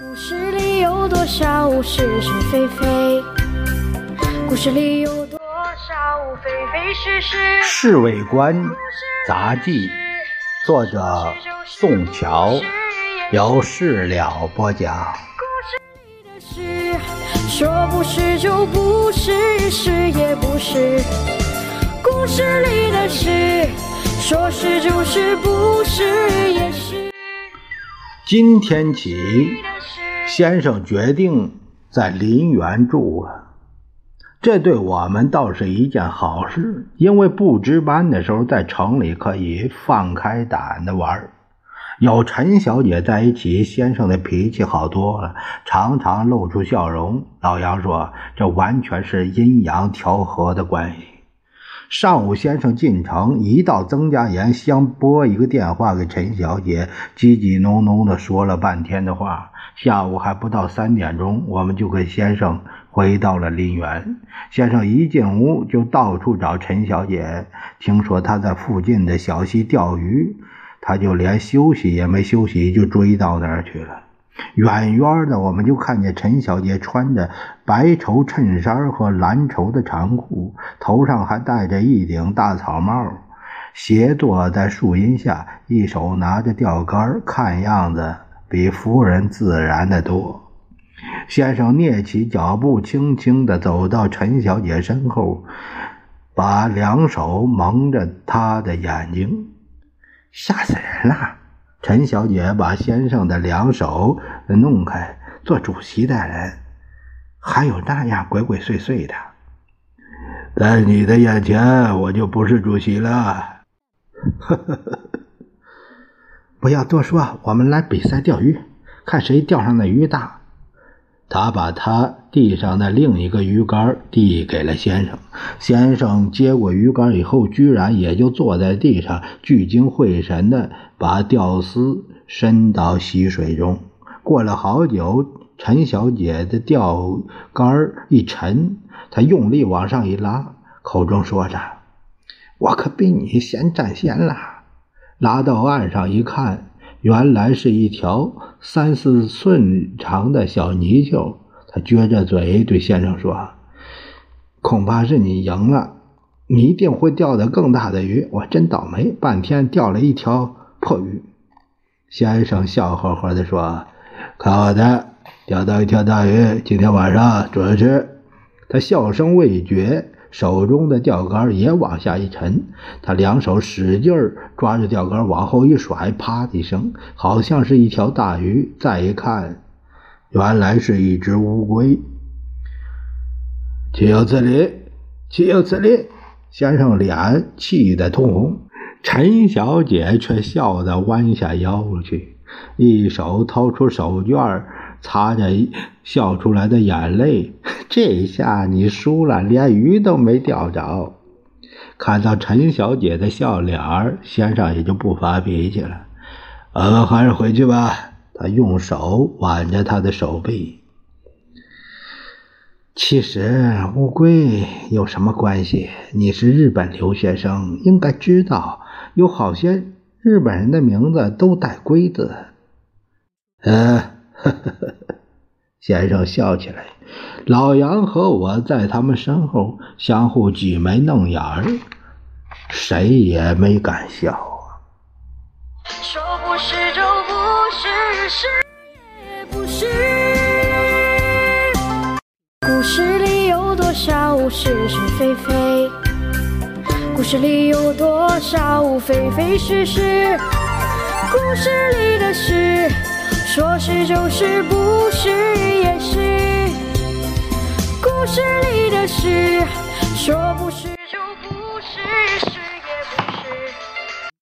故事里有多少是是非非？故事里有多少非非是是？《侍卫官杂记》，作者宋乔，由事了播讲。故事里的事，说不是就不是，是也不是。故事里的事，说是就是，不是也是。今天起。先生决定在林园住了，这对我们倒是一件好事，因为不值班的时候在城里可以放开胆的玩有陈小姐在一起，先生的脾气好多了，常常露出笑容。老杨说，这完全是阴阳调和的关系。上午，先生进城，一到曾家岩，先拨一个电话给陈小姐，叽叽哝哝的说了半天的话。下午还不到三点钟，我们就跟先生回到了林园。先生一进屋就到处找陈小姐，听说她在附近的小溪钓鱼，他就连休息也没休息，就追到那儿去了。远远的，我们就看见陈小姐穿着白绸衬衫和蓝绸的长裤，头上还戴着一顶大草帽，斜坐在树荫下，一手拿着钓竿，看样子比夫人自然的多。先生蹑起脚步，轻轻地走到陈小姐身后，把两手蒙着她的眼睛，吓死人了。陈小姐把先生的两手弄开，做主席的人还有那样鬼鬼祟祟的，在你的眼前，我就不是主席了。不要多说，我们来比赛钓鱼，看谁钓上的鱼大。他把他地上的另一个鱼竿递给了先生，先生接过鱼竿以后，居然也就坐在地上，聚精会神的把钓丝伸到溪水中。过了好久，陈小姐的钓竿一沉，她用力往上一拉，口中说着：“我可比你先占先了。”拉到岸上一看。原来是一条三四寸长的小泥鳅，他撅着嘴对先生说：“恐怕是你赢了，你一定会钓到更大的鱼。我真倒霉，半天钓了一条破鱼。”先生笑呵呵地说：“看我的，钓到一条大鱼，今天晚上准吃。”他笑声未绝。手中的钓竿也往下一沉，他两手使劲抓着钓竿往后一甩，啪的一声，好像是一条大鱼。再一看，原来是一只乌龟。岂有此理！岂有此理！先生脸气得通红，陈小姐却笑得弯下腰去，一手掏出手绢擦着笑出来的眼泪。这下你输了，连鱼都没钓着。看到陈小姐的笑脸，先生也就不发脾气了。我们还是回去吧。他用手挽着她的手臂。其实乌龟有什么关系？你是日本留学生，应该知道有好些日本人的名字都带“龟”字。嗯，呵呵呵。先生笑起来，老杨和我在他们身后相互挤眉弄眼儿，谁也没敢笑啊。说不是就不是，是也不是。故事里有多少是是非非？故事里有多少非非是是？故事里的事。说是就是，不是也是。故事里的事，说不是，